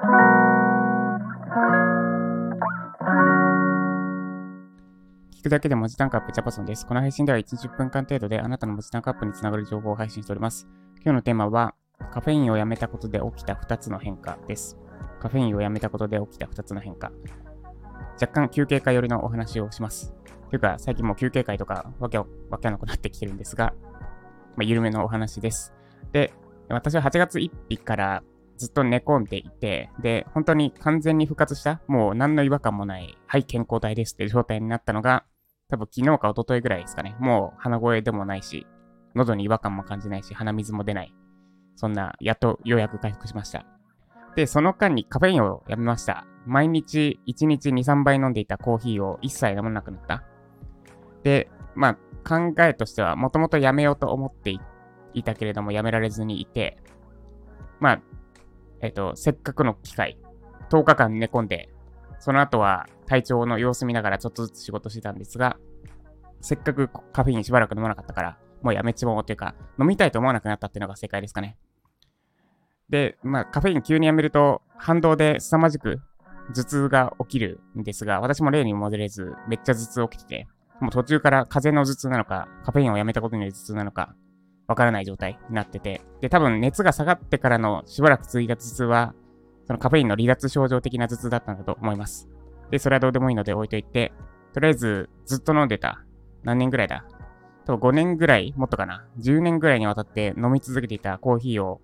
聞くだけで文字タンクアップジャパソンです。この配信では1、10分間程度であなたの文字タンクアップにつながる情報を配信しております。今日のテーマは、カフェインをやめたことで起きた2つの変化です。カフェインをやめたことで起きた2つの変化。若干休憩会寄りのお話をします。というか、最近もう休憩会とかわけわけなくなってきてるんですが、まあ、緩めのお話です。で、私は8月1日からずっと寝込んでいて、で、本当に完全に復活した、もう何の違和感もない、はい、健康体ですって状態になったのが、多分昨日か一昨日ぐらいですかね。もう鼻声でもないし、喉に違和感も感じないし、鼻水も出ない。そんな、やっとようやく回復しました。で、その間にカフェインをやめました。毎日1日2、3杯飲んでいたコーヒーを一切飲まなくなった。で、まあ、考えとしては、もともとやめようと思っていたけれども、やめられずにいて、まあ、えっ、と、せっかくの機会、10日間寝込んで、その後は体調の様子見ながらちょっとずつ仕事してたんですが、せっかくカフェインしばらく飲まなかったから、もうやめちまおうというか、飲みたいと思わなくなったっていうのが正解ですかね。で、まあ、カフェイン急にやめると、反動で凄まじく頭痛が起きるんですが、私も例に戻れず、めっちゃ頭痛起きてて、もう途中から風邪の頭痛なのか、カフェインをやめたことによる頭痛なのか、わからない状態になってて、で、多分熱が下がってからのしばらく続いた頭痛は、そのカフェインの離脱症状的な頭痛だったんだと思います。で、それはどうでもいいので置いといて、とりあえずずっと飲んでた。何年ぐらいだ？多分5年ぐらい、もっとかな？10年ぐらいにわたって飲み続けていたコーヒーを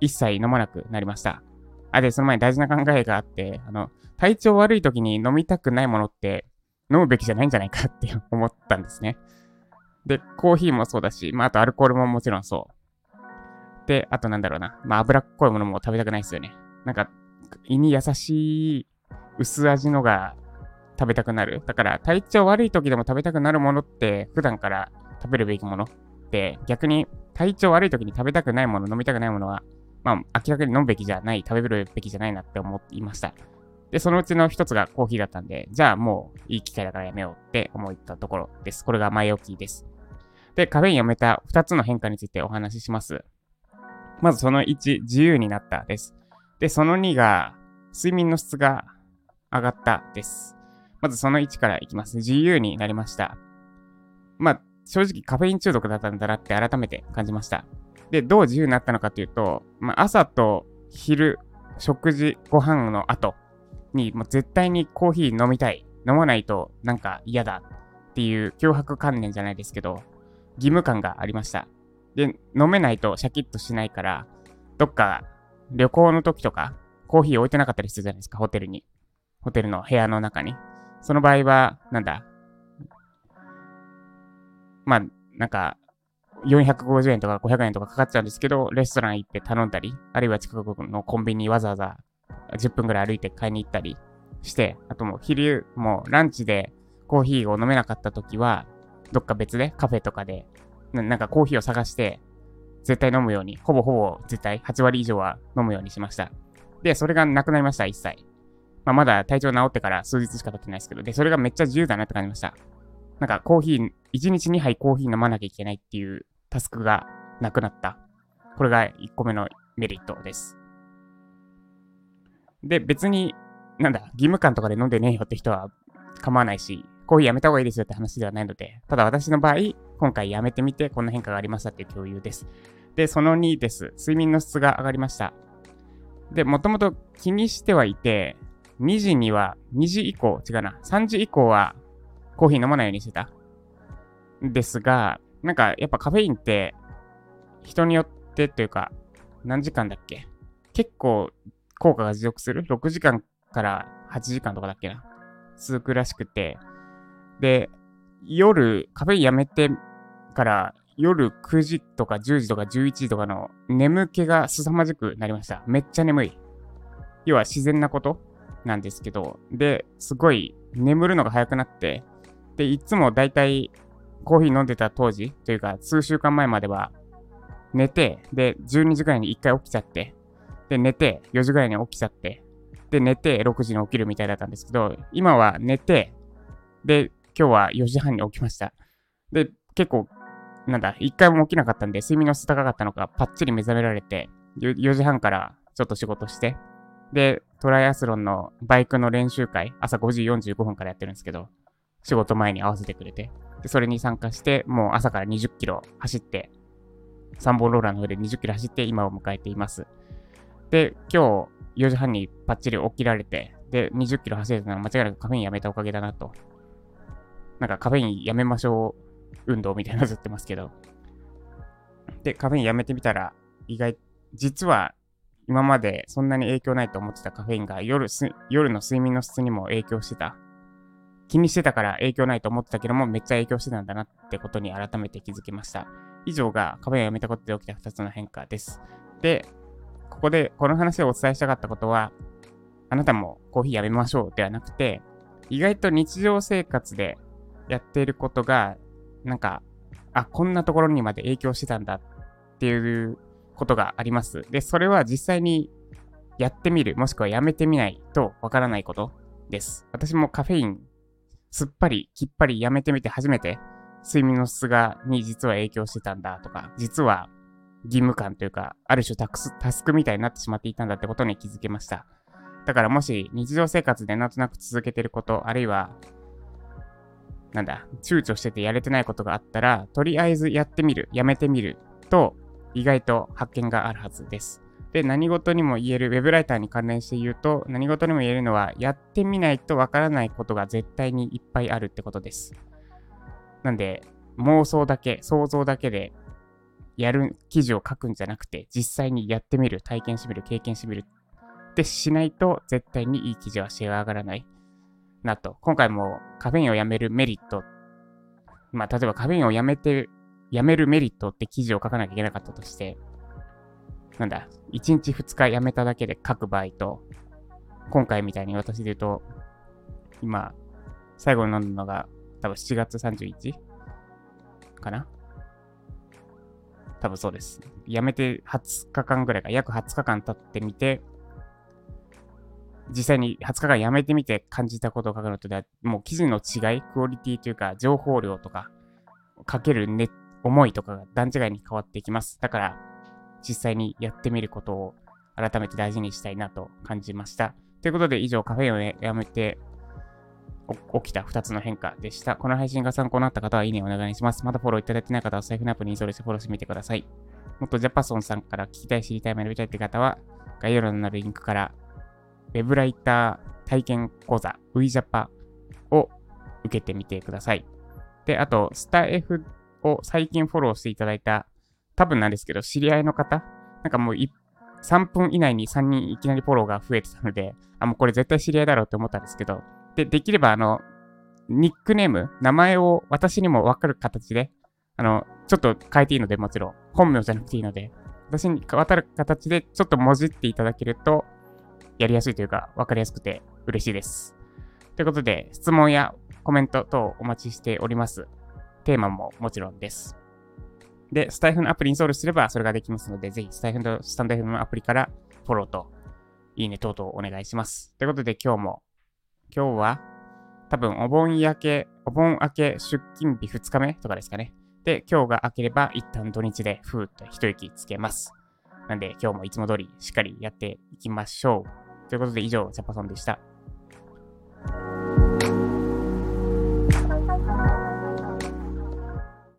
一切飲まなくなりました。あ、で、その前に大事な考えがあって、あの、体調悪い時に飲みたくないものって飲むべきじゃないんじゃないかって思ったんですね。で、コーヒーもそうだし、まあ、あとアルコールももちろんそう。で、あとなんだろうな。まあ、脂っこいものも食べたくないですよね。なんか、胃に優しい薄味のが食べたくなる。だから体調悪い時でも食べたくなるものって普段から食べるべきものって逆に体調悪い時に食べたくないもの、飲みたくないものはまあ明らかに飲むべきじゃない、食べるべきじゃないなって思いました。で、そのうちの一つがコーヒーだったんで、じゃあもういい機会だからやめようって思ったところです。これが前置きです。で、カフェインやめた二つの変化についてお話しします。まずその1、自由になったです。で、その2が、睡眠の質が上がったです。まずその1からいきます。自由になりました。まあ、正直カフェイン中毒だったんだなって改めて感じました。で、どう自由になったのかというと、まあ、朝と昼、食事、ご飯の後に、もう絶対にコーヒー飲みたい。飲まないとなんか嫌だっていう脅迫観念じゃないですけど、義務感がありました。で、飲めないとシャキッとしないから、どっか旅行の時とか、コーヒー置いてなかったりするじゃないですか、ホテルに。ホテルの部屋の中に。その場合は、なんだ。まあ、なんか、450円とか500円とかかかっちゃうんですけど、レストラン行って頼んだり、あるいは近くのコンビニわざわざ10分ぐらい歩いて買いに行ったりして、あともう昼もうランチでコーヒーを飲めなかった時は、どっか別でカフェとかでな、んかコーヒーを探して、絶対飲むように、ほぼほぼ絶対8割以上は飲むようにしました。で、それがなくなりました、一切。まあ、まだ体調治ってから数日しか経ってないですけど、で、それがめっちゃ自由だなって感じました。なんかコーヒー、1日2杯コーヒー飲まなきゃいけないっていうタスクがなくなった。これが1個目のメリットです。で、別に、なんだ、義務感とかで飲んでねえよって人は構わないし、コーヒーやめた方がいいですよって話ではないので、ただ私の場合、今回やめてみてこんな変化がありましたっていう共有です。で、その2です。睡眠の質が上がりました。で、もともと気にしてはいて、2時には、2時以降、違うな、3時以降はコーヒー飲まないようにしてた。ですが、なんかやっぱカフェインって人によってというか、何時間だっけ結構効果が持続する ?6 時間から8時間とかだっけな続くらしくて。で、夜、カフェインやめてから夜9時とか10時とか11時とかの眠気が凄まじくなりました。めっちゃ眠い。要は自然なことなんですけど、で、すごい眠るのが早くなって、で、いつもだいたいコーヒー飲んでた当時というか、数週間前までは寝て、で、12時ぐらいに1回起きちゃって、で、寝て、4時ぐらいに起きちゃって、で、寝て、6時に起きるみたいだったんですけど、今は寝て、で、今日は4時半に起きました。で、結構、なんだ、1回も起きなかったんで、睡眠の質高かったのか、パッチリ目覚められて、4時半からちょっと仕事して、で、トライアスロンのバイクの練習会、朝5時45分からやってるんですけど、仕事前に合わせてくれて、でそれに参加して、もう朝から20キロ走って、3本ローラーの上で20キロ走って今を迎えています。で、今日4時半にパッチリ起きられて、で、20キロ走れたのは間違いなくカフェインやめたおかげだなと。なんかカフェインやめましょう運動みたいなのずってますけど。で、カフェインやめてみたら、意外、実は今までそんなに影響ないと思ってたカフェインが夜夜の睡眠の質にも影響してた。気にしてたから影響ないと思ってたけども、めっちゃ影響してたんだなってことに改めて気づきました。以上がカフェインをやめたことで起きた2つの変化です。で、ここでこの話をお伝えしたかったことは、あなたもコーヒーやめましょうではなくて、意外と日常生活でやっていることが、なんか、あ、こんなところにまで影響してたんだっていうことがあります。で、それは実際にやってみる、もしくはやめてみないとわからないことです。私もカフェインすっぱり、きっぱりやめてみて初めて睡眠の質がに実は影響してたんだとか、実は義務感というか、ある種タスクみたいになってしまっていたんだってことに気づけました。だからもし日常生活でなんとなく続けてること、あるいは、なんだ、躊躇しててやれてないことがあったら、とりあえずやってみる、やめてみると、意外と発見があるはずです。で、何事にも言える、ウェブライターに関連して言うと、何事にも言えるのは、やってみないとわからないことが絶対にいっぱいあるってことです。なんで、妄想だけ、想像だけでやる記事を書くんじゃなくて、実際にやってみる、体験してみる、経験してみるってしないと、絶対にいい記事は仕上がらないなと。今回もカフェインをやめるメリット、まあ、例えばカフェインをやめて、やめるメリットって記事を書かなきゃいけなかったとして、なんだ、1日2日やめただけで書く場合と、今回みたいに私で言うと、今、最後に飲んだのが多分7月 31? かな？多分そうです。やめて20日間ぐらいか、約20日間経ってみて、実際に20日間やめてみて感じたことを書くのとではもう記事の違い、クオリティというか、情報量とか、かける、ね、思いとかが段違いに変わっていきます。だから、実際にやってみることを改めて大事にしたいなと感じました。ということで以上カフェインをやめて起きた2つの変化でした。この配信が参考になった方はいいねをお願いします。まだフォローいただいてない方は財布のアプリにインストールしてフォローしてみてください。もっとジャパソンさんから聞きたい、知りたい、学びたいって方は概要欄のリンクからウェブライター体験講座 WeJapa を受けてみてください。で、あと、スタ F を最近フォローしていただいた多分なんですけど、知り合いの方、なんかもう3分以内に3人いきなりフォローが増えてたので、あ、もうこれ絶対知り合いだろうって思ったんですけど、で、できればあの、ニックネーム、名前を私にもわかる形で、あの、ちょっと変えていいので、もちろん、本名じゃなくていいので、私に渡る形でちょっともじっていただけると、やりやすいというか、わかりやすくて嬉しいです。ということで、質問やコメント等お待ちしております。テーマももちろんです。で、スタイフのアプリインストールすればそれができますので、ぜひスタイフのスタンド F のアプリからフォローといいね等々お願いします。ということで今日も、今日は多分お盆明け、お盆明け出勤日2日目とかですかね。で、今日が明ければ一旦土日でふーっと一息つけます。なんで今日もいつも通りしっかりやっていきましょう。ということで以上、ジャパソンでした。